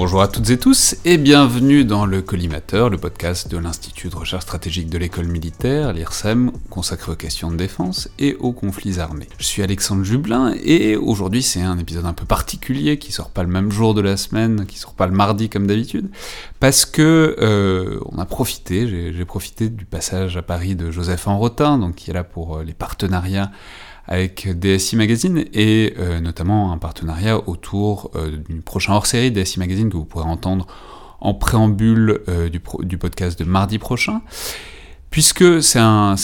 Bonjour à toutes et tous et bienvenue dans le Collimateur, le podcast de l'Institut de recherche stratégique de l'école militaire, l'IRSEM, consacré aux questions de défense et aux conflits armés. Je suis Alexandre Jublin et aujourd'hui c'est un épisode un peu particulier qui sort pas le même jour de la semaine, qui sort pas le mardi comme d'habitude, parce que euh, on a profité, j'ai profité du passage à Paris de Joseph Enrotin, donc qui est là pour euh, les partenariats avec DSI Magazine et euh, notamment un partenariat autour euh, d'une prochaine hors-série DSI Magazine que vous pourrez entendre en préambule euh, du, podcast de mardi prochain. Puisque c'est un,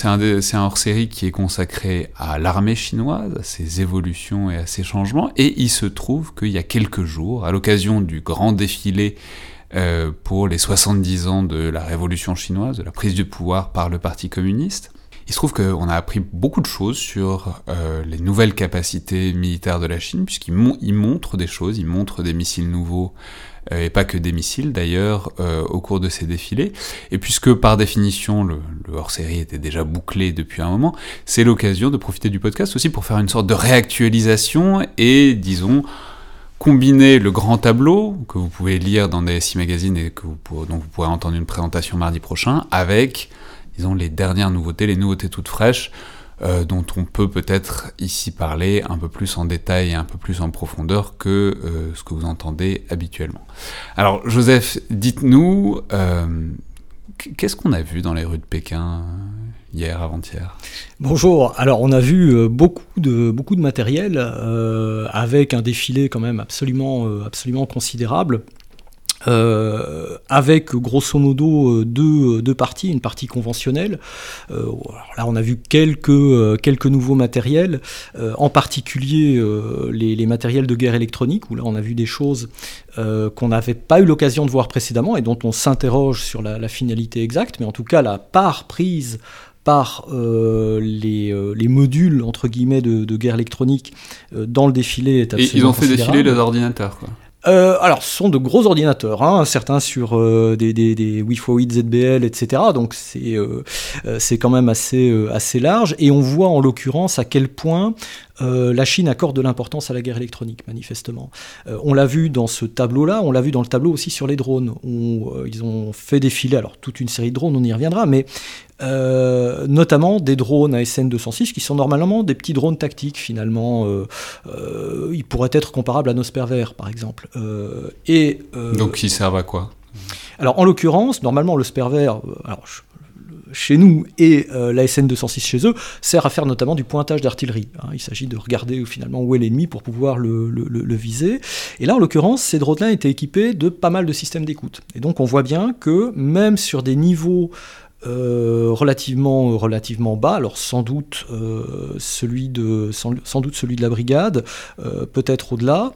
hors-série qui est consacré à l'armée chinoise, à ses évolutions et à ses changements, et il se trouve qu'il y a quelques jours, à l'occasion du grand défilé pour les 70 ans de la révolution chinoise, de la prise du pouvoir par le Parti communiste, il se trouve qu'on a appris beaucoup de choses sur euh, les nouvelles capacités militaires de la Chine, puisqu'il mon montre des choses, il montre des missiles nouveaux, euh, et pas que des missiles d'ailleurs, euh, au cours de ces défilés. Et puisque par définition le, hors-série était déjà bouclé depuis un moment, c'est l'occasion de profiter du podcast aussi pour faire une sorte de réactualisation et, disons, combiner le grand tableau que vous pouvez lire dans DSI Magazine et que vous pourrez, dont vous pourrez entendre une présentation mardi prochain avec disons, les dernières nouveautés, les nouveautés toutes fraîches, euh, dont on peut peut-être ici parler un peu plus en détail et un peu plus en profondeur que euh, ce que vous entendez habituellement. Alors, Joseph, dites-nous, euh, qu'est-ce qu'on a vu dans les rues de Pékin hier, avant-hier? Bonjour. Alors, on a vu beaucoup de, beaucoup de matériel avec un défilé quand même absolument, absolument considérable. Euh, avec grosso modo euh, deux, deux, parties, une partie conventionnelle. Euh, là, on a vu quelques, euh, quelques nouveaux matériels, euh, en particulier les, les, matériels de guerre électronique, où là, on a vu des choses qu'on n'avait pas eu l'occasion de voir précédemment et dont on s'interroge sur la, la, finalité exacte, mais en tout cas, la part prise par euh, les, euh, les, modules entre guillemets de, de guerre électronique euh, dans le défilé est absolument Et ils ont fait défiler les ordinateurs quoi. Euh, alors, ce sont de gros ordinateurs, hein, certains sur euh, des, des, des Wi-Fi 8 ZBL, etc. Donc, c'est euh, c'est quand même assez, assez large. Et on voit en l'occurrence à quel point euh, la Chine accorde de l'importance à la guerre électronique, manifestement. Euh, on l'a vu dans ce tableau-là, on l'a vu dans le tableau aussi sur les drones, où euh, ils ont fait défiler, alors toute une série de drones, on y reviendra, mais euh, notamment des drones ASN 206 qui sont normalement des petits drones tactiques finalement. Euh, euh, ils pourraient être comparables à nos Sperver par exemple. et, Donc ils servent à quoi? Alors en l'occurrence, normalement le Sperver, alors je, chez nous et euh, la SN 206 chez eux sert à faire notamment du pointage d'artillerie. Hein. Il s'agit de regarder finalement où est l'ennemi pour pouvoir le, viser. Et là, en l'occurrence, ces drones-là étaient équipés de pas mal de systèmes d'écoute. Et donc, on voit bien que même sur des niveaux euh, relativement, bas, alors sans doute, euh, celui de, sans, doute celui de la brigade, euh, peut-être au-delà,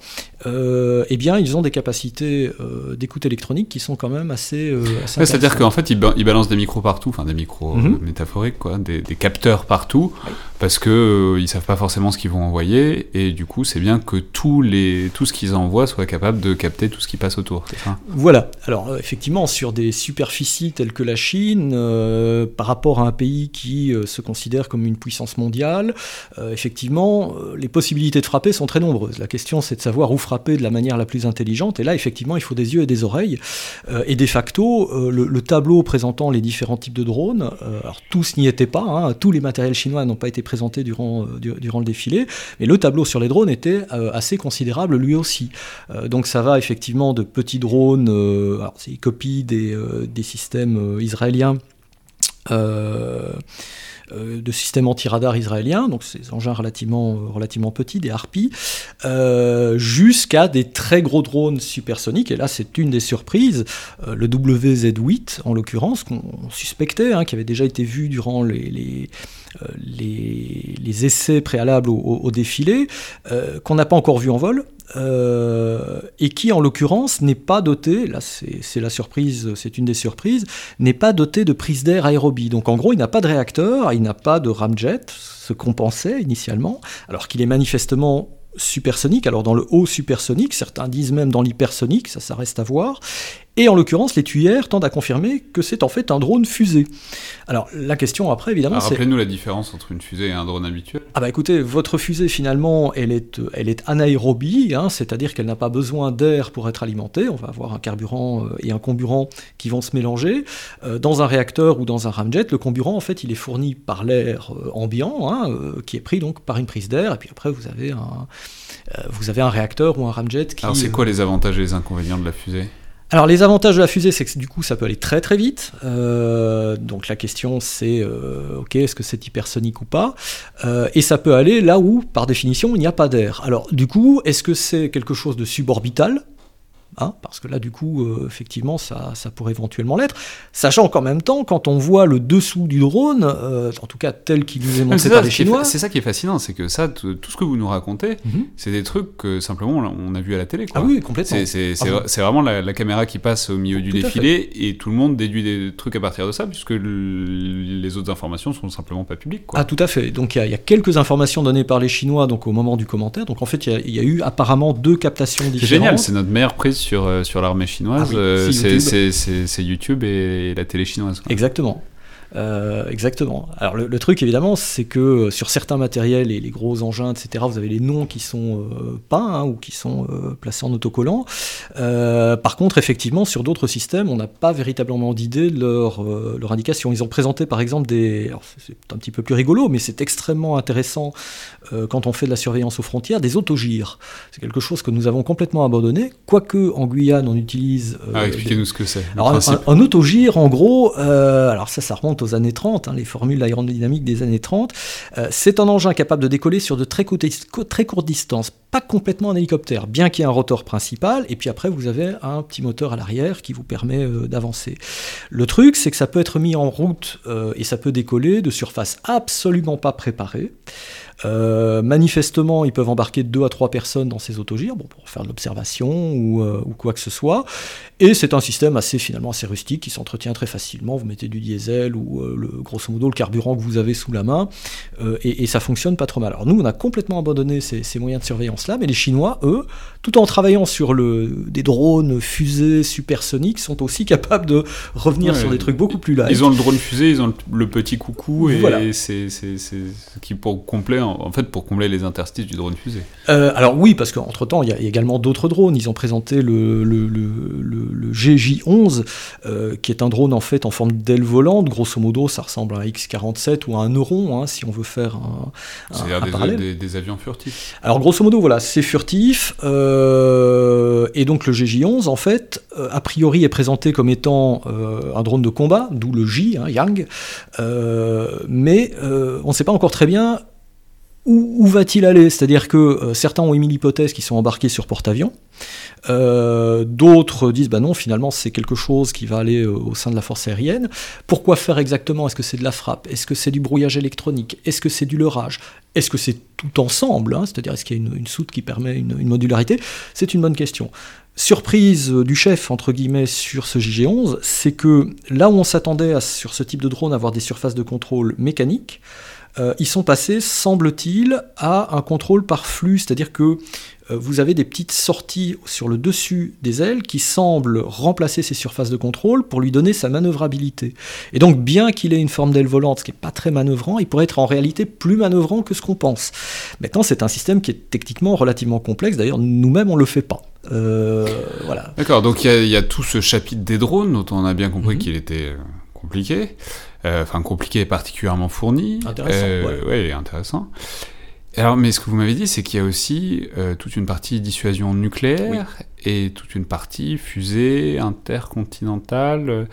euh, eh bien ils ont des capacités euh, d'écoute électronique qui sont quand même assez... assez ouais, C'est-à-dire qu'en fait ils, ba ils, balancent des micros partout, enfin des micros mm -hmm. métaphoriques, quoi, des, des, capteurs partout, parce que ils savent pas forcément ce qu'ils vont envoyer, et du coup c'est bien que tous les, tout ce qu'ils envoient soit capable de capter tout ce qui passe autour. Ça? Voilà, alors effectivement sur des superficies telles que la Chine, euh, par rapport à un pays qui euh, se considère comme une puissance mondiale, euh, effectivement, les possibilités de frapper sont très nombreuses. La question, c'est de savoir où frapper de la manière la plus intelligente. Et là, effectivement, il faut des yeux et des oreilles. et de facto, le, le, tableau présentant les différents types de drones, alors tous n'y étaient pas, hein, tous les matériels chinois n'ont pas été présentés durant, durant le défilé, mais le tableau sur les drones était assez considérable lui aussi. donc ça va effectivement de petits drones, alors c'est copie des, des systèmes israéliens euh, euh, de systèmes anti-radar israéliens, donc ces engins relativement, euh, relativement petits, des harpies, euh, jusqu'à des très gros drones supersoniques. Et là, c'est une des surprises, euh, le WZ-8 en l'occurrence, qu'on suspectait, hein, qui avait déjà été vu durant les, les, euh, les, essais préalables au, défilé, qu'on n'a pas encore vu en vol. Euh, et qui en l'occurrence n'est pas doté, là c'est la surprise, c'est une des surprises, n'est pas doté de prise d'air aérobie. Donc en gros, il n'a pas de réacteur, il n'a pas de ramjet, ce qu'on pensait initialement, alors qu'il est manifestement supersonique, alors dans le haut supersonique, certains disent même dans l'hypersonique, ça ça reste à voir, Et en l'occurrence, les tuyères tendent à confirmer que c'est en fait un drone fusée. Alors la question après, évidemment, c'est... Rappelez-nous la différence entre une fusée et un drone habituel. Ah bah écoutez, votre fusée finalement, elle est, elle est anaérobie, hein, c'est-à-dire qu'elle n'a pas besoin d'air pour être alimentée. On va avoir un carburant euh, et un comburant qui vont se mélanger. Euh, dans un réacteur ou dans un ramjet, le comburant, en fait, il est fourni par l'air euh, ambiant, hein, qui est pris donc par une prise d'air, et puis après vous avez un, vous avez un réacteur ou un ramjet qui... Alors c'est quoi les avantages et les inconvénients de la fusée? Alors les avantages de la fusée, c'est que du coup ça peut aller très très vite. Euh, donc la question c'est, euh, ok, est-ce que c'est hypersonique ou pas? Euh, Et ça peut aller là où, par définition, il n'y a pas d'air. Alors du coup, est-ce que c'est quelque chose de suborbital? Hein, parce que là, du coup, euh, effectivement, ça, ça, pourrait éventuellement l'être. Sachant qu'en même temps, quand on voit le dessous du drone, euh, en tout cas tel qu'il nous est montré par les Chinois. C'est ça qui est fascinant, c'est que ça, tout ce que vous nous racontez, mhm. c'est des trucs que simplement on a vu à la télé. Quoi. Ah oui, complètement. C'est ah vraiment la, caméra qui passe au milieu du défilé et tout le monde déduit des trucs à partir de ça, puisque les autres informations sont simplement pas publiques. Quoi. Ah, tout à fait. Donc il y, a quelques informations données par les Chinois donc, au moment du commentaire. Donc en fait, il y, a eu apparemment deux captations différentes. C'est génial, c'est notre meilleure prise sur, euh, sur l'armée chinoise, ah euh, c'est YouTube et la télé chinoise. Exactement. Euh, exactement. Alors le, truc évidemment, c'est que euh, sur certains matériels et les gros engins, etc., vous avez les noms qui sont euh, peints hein, ou qui sont placés en autocollant. par contre, effectivement, sur d'autres systèmes, on n'a pas véritablement d'idée de leur, leur, indication. Ils ont présenté par exemple des... C'est un petit peu plus rigolo, mais c'est extrêmement intéressant quand on fait de la surveillance aux frontières, des autogires. C'est quelque chose que nous avons complètement abandonné, quoique en Guyane on utilise... ah, expliquez-nous ce que c'est. Alors un, un, autogire, en gros, alors ça, ça remonte aux années 30, hein, les formules aérodynamiques des années 30. Euh, c'est un engin capable de décoller sur de très, courtes distances, pas complètement un hélicoptère, bien qu'il y ait un rotor principal, et puis après vous avez un petit moteur à l'arrière qui vous permet euh, d'avancer. Le truc, c'est que ça peut être mis en route euh, et ça peut décoller de surface absolument pas préparée. Euh, manifestement, ils peuvent embarquer deux à trois personnes dans ces autogires bon, pour faire de l'observation ou, euh, ou, quoi que ce soit. Et c'est un système assez finalement assez rustique qui s'entretient très facilement. Vous mettez du diesel ou euh, le, grosso modo le carburant que vous avez sous la main et, et, ça fonctionne pas trop mal. Alors nous, on a complètement abandonné ces, ces moyens de surveillance là, mais les Chinois, eux, tout en travaillant sur le, des drones fusées supersoniques, sont aussi capables de revenir sur des trucs beaucoup plus light. Ils ont le drone fusée, ils ont le, petit coucou et c'est qui pour complet en fait pour combler les interstices du drone fusée. Euh, alors oui, parce qu'entre temps, il y, a également d'autres drones. Ils ont présenté le, le, le, GJ11, euh, qui est un drone en fait en forme d'aile volante. Grosso modo, ça ressemble à un X47 ou à un Euron, hein, si on veut faire un, un, des, des, avions furtifs. Alors grosso modo, voilà, c'est furtif. Euh, et donc le GJ11, en fait, a priori est présenté comme étant un drone de combat, d'où le J, hein, Yang. mais on ne sait pas encore très bien où, va-t-il aller? C'est-à-dire que euh, certains ont émis l'hypothèse qu'ils sont embarqués sur porte-avions, euh, d'autres disent bah non, finalement c'est quelque chose qui va aller euh, au sein de la force aérienne. Pourquoi faire exactement? Est-ce que c'est de la frappe? Est-ce que c'est du brouillage électronique? Est-ce que c'est du leurrage? Est-ce que c'est tout ensemble hein? C'est-à-dire est-ce qu'il y a une, soute qui permet une, modularité? C'est une bonne question. Surprise du chef, entre guillemets, sur ce JG11, c'est que là où on s'attendait sur ce type de drone à avoir des surfaces de contrôle mécaniques, euh, ils sont passés, semble-t-il, à un contrôle par flux, c'est-à-dire que euh, vous avez des petites sorties sur le dessus des ailes qui semblent remplacer ces surfaces de contrôle pour lui donner sa manœuvrabilité. Et donc, bien qu'il ait une forme d'aile volante, ce qui n'est pas très manœuvrant, il pourrait être en réalité plus manœuvrant que ce qu'on pense. Maintenant, c'est un système qui est techniquement relativement complexe, d'ailleurs, nous-mêmes, on ne le fait pas. Euh, voilà. D'accord, donc il y, a tout ce chapitre des drones dont on a bien compris mhm. qu'il était compliqué. Euh, enfin compliqué et particulièrement fourni. Intéressant. Euh, ouais. intéressant. Alors, mais ce que vous m'avez dit, c'est qu'il y a aussi euh, toute une partie dissuasion nucléaire et toute une partie fusée intercontinentale.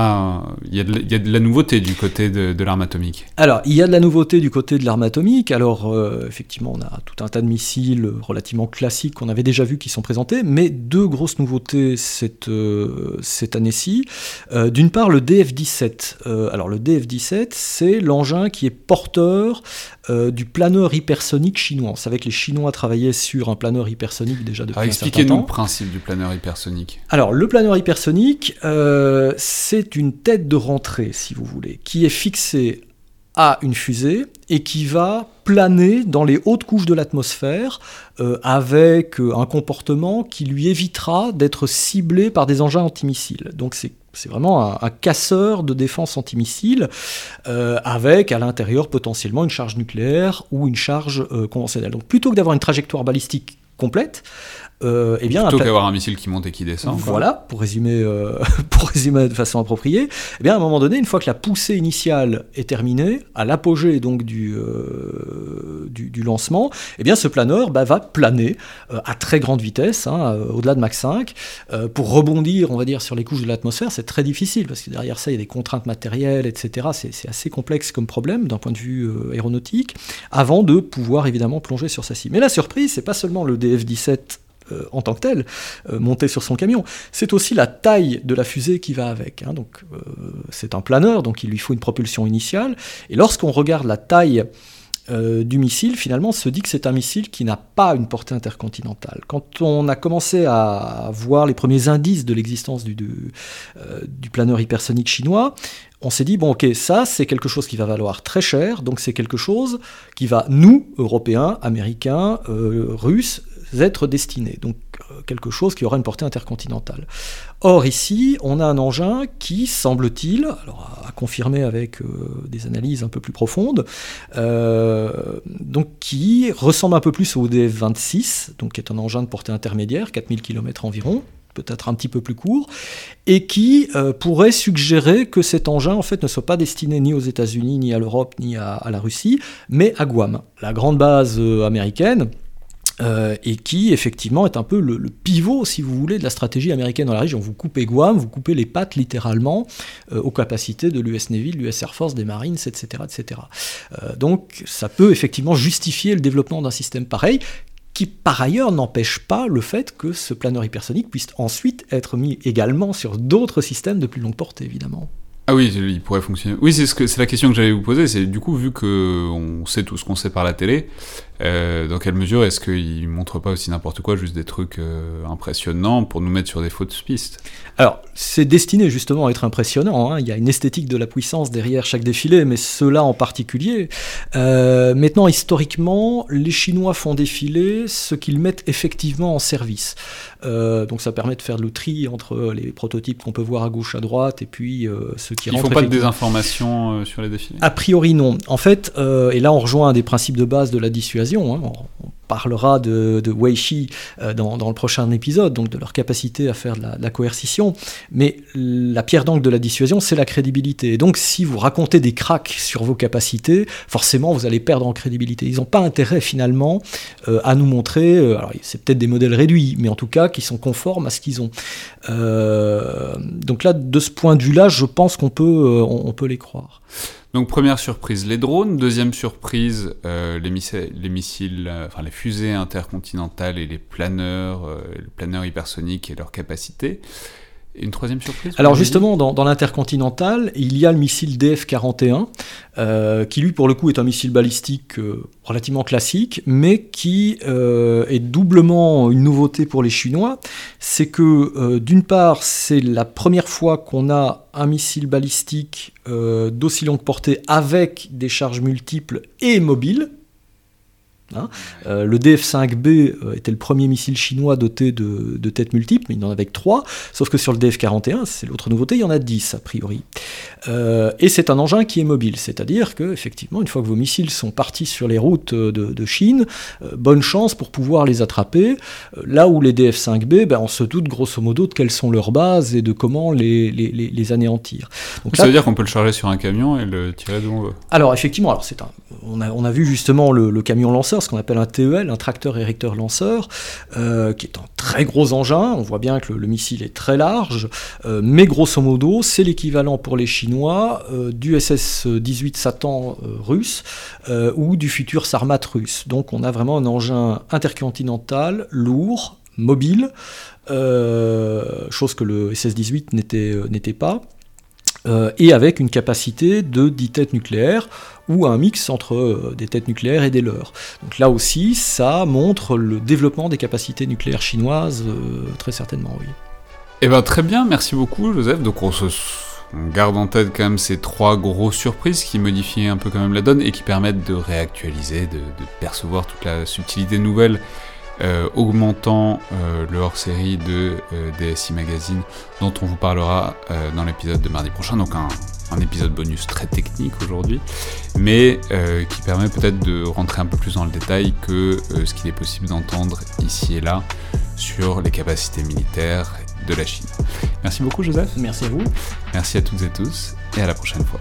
Ah, il y, a de, la nouveauté du côté de, l'arme atomique. Alors, il y a de la nouveauté du côté de l'arme atomique. Alors, effectivement, on a tout un tas de missiles relativement classiques qu'on avait déjà vus qui sont présentés, mais deux grosses nouveautés cette, cette année-ci. D'une part, le DF-17. alors, le DF-17, c'est l'engin qui est porteur du planeur hypersonique chinois. On savait que les Chinois travaillaient sur un planeur hypersonique déjà depuis certain temps. Expliquez-nous le principe du planeur hypersonique. Alors, le planeur hypersonique, c'est une tête de rentrée, si vous voulez, qui est fixée a une fusée et qui va planer dans les hautes couches de l'atmosphère euh, avec euh, un comportement qui lui évitera d'être ciblé par des engins antimissiles. Donc c'est c'est vraiment un, casseur de défense antimissile euh, avec à l'intérieur potentiellement une charge nucléaire ou une charge conventionnelle. Donc plutôt que d'avoir une trajectoire balistique complète, euh, eh bien, Plutôt qu'avoir un missile qui monte et qui descend. Voilà, pour résumer, euh, pour résumer de façon appropriée. Eh bien, à un moment donné, une fois que la poussée initiale est terminée, à l'apogée donc du, euh, du, lancement, eh bien, ce planeur bah, va planer euh, à très grande vitesse, hein, au-delà de Mach 5, pour rebondir, on va dire, sur les couches de l'atmosphère. C'est très difficile parce que derrière ça, il y a des contraintes matérielles, etc. C'est assez complexe comme problème d'un point de vue aéronautique, avant de pouvoir évidemment plonger sur sa cible. Mais la surprise, c'est pas seulement le DF-17 euh, en tant que tel, euh, monté sur son camion. C'est aussi la taille de la fusée qui va avec. Hein. Donc, euh, c'est un planeur, donc il lui faut une propulsion initiale. Et lorsqu'on regarde la taille du missile, finalement, on se dit que c'est un missile qui n'a pas une portée intercontinentale. Quand on a commencé à voir les premiers indices de l'existence du, planeur hypersonique chinois, on s'est dit, bon ok, ça c'est quelque chose qui va valoir très cher, donc c'est quelque chose qui va, nous, Européens, Américains, Russes, être destinés, donc euh, quelque chose qui aura une portée intercontinentale. Or ici, on a un engin qui, semble-t-il, alors à, confirmer avec euh, des analyses un peu plus profondes, euh, donc qui ressemble un peu plus au DF-26, donc qui est un engin de portée intermédiaire, 4000 km environ, peut-être un petit peu plus court, et qui pourrait suggérer que cet engin en fait ne soit pas destiné ni aux États-Unis, ni à l'Europe, ni à, la Russie, mais à Guam, la grande base américaine euh, et qui effectivement est un peu le, pivot, si vous voulez, de la stratégie américaine dans la région. Vous coupez Guam, vous coupez les pattes littéralement euh, aux capacités de l'US Navy, de l'US Air Force, des Marines, etc. etc. Euh, donc ça peut effectivement justifier le développement d'un système pareil, qui par ailleurs n'empêche pas le fait que ce planeur hypersonique puisse ensuite être mis également sur d'autres systèmes de plus longue portée, évidemment. Ah oui, il pourrait fonctionner. Oui, c'est ce que la question que j'allais vous poser. C'est du coup, vu que on sait tout ce qu'on sait par la télé, euh, dans quelle mesure est-ce qu'il montre pas aussi n'importe quoi, juste des trucs euh, impressionnants pour nous mettre sur des fausses pistes? Alors, c'est destiné justement à être impressionnant. Hein. Il y a une esthétique de la puissance derrière chaque défilé, mais cela en particulier. Euh, maintenant, historiquement, les Chinois font défiler ce qu'ils mettent effectivement en service. donc, ça permet de faire le tri entre les prototypes qu'on peut voir à gauche, à droite, et puis ceux qui Ils font pas de désinformation sur les défilés? A priori, non. En fait, et là, on rejoint un des principes de base de la dissuasion Hein. On, parlera de, Weishi euh, dans, le prochain épisode, donc de leur capacité à faire de la, coercition. Mais la pierre d'angle de la dissuasion, c'est la crédibilité. Et donc, si vous racontez des cracks sur vos capacités, forcément, vous allez perdre en crédibilité. Ils n'ont pas intérêt, finalement, euh, à nous montrer, euh, alors c'est peut-être des modèles réduits, mais en tout cas, qui sont conformes à ce qu'ils ont. donc là, de ce point de vue-là, je pense qu'on peut, on peut les croire. Donc première surprise, les drones. Deuxième surprise, euh, les, missiles, les, missiles euh, enfin les fusées intercontinentales et les planeurs, euh, les planeurs hypersoniques et leurs capacités une troisième surprise Alors justement, dans, l'intercontinental, il y a le missile DF-41, euh, qui lui, pour le coup, est un missile balistique euh, relativement classique, mais qui euh, est doublement une nouveauté pour les Chinois. C'est que, d'une part, c'est la première fois qu'on a un missile balistique d'aussi longue portée avec des charges multiples et mobiles, Hein. Euh, le DF-5B euh, était le premier missile chinois doté de, têtes multiples, mais il en avait que 3, sauf que sur le DF-41, c'est l'autre nouveauté, il y en a 10 a priori. Euh, et c'est un engin qui est mobile, c'est-à-dire que effectivement, une fois que vos missiles sont partis sur les routes de, Chine, bonne chance pour pouvoir les attraper. là où les DF-5B, ben, on se doute grosso modo de quelles sont leurs bases et de comment les, les, anéantir. Donc, ça veut dire qu'on peut le charger sur un camion et le tirer d'où on veut Alors effectivement, alors c'est un, on, a, on a vu justement le camion lanceur ce qu'on appelle un TEL, un tracteur érecteur lanceur, euh, qui est un très gros engin. On voit bien que le, missile est très large, euh, mais grosso modo, c'est l'équivalent pour les Chinois euh, du SS-18 Satan russe ou du futur Sarmat russe. Donc on a vraiment un engin intercontinental, lourd, mobile, chose que le SS-18 n'était pas. Et avec une capacité de 10 têtes nucléaires, ou un mix entre euh, des têtes nucléaires et des leurs. Donc là aussi, ça montre le développement des capacités nucléaires chinoises, euh, très certainement, oui. Eh ben très bien, merci beaucoup Joseph. Donc on se on garde en tête quand même ces trois grosses surprises qui modifient un peu quand même la donne et qui permettent de réactualiser, de, percevoir toute la subtilité nouvelle, euh, augmentant euh, le hors-série de euh, DSI Magazine dont on vous parlera dans l'épisode de mardi prochain, donc un, un épisode bonus très technique aujourd'hui, mais qui permet peut-être de rentrer un peu plus dans le détail que ce qu'il est possible d'entendre ici et là sur les capacités militaires de la Chine. Merci beaucoup Joseph. Merci à vous. Merci à toutes et tous et à la prochaine fois.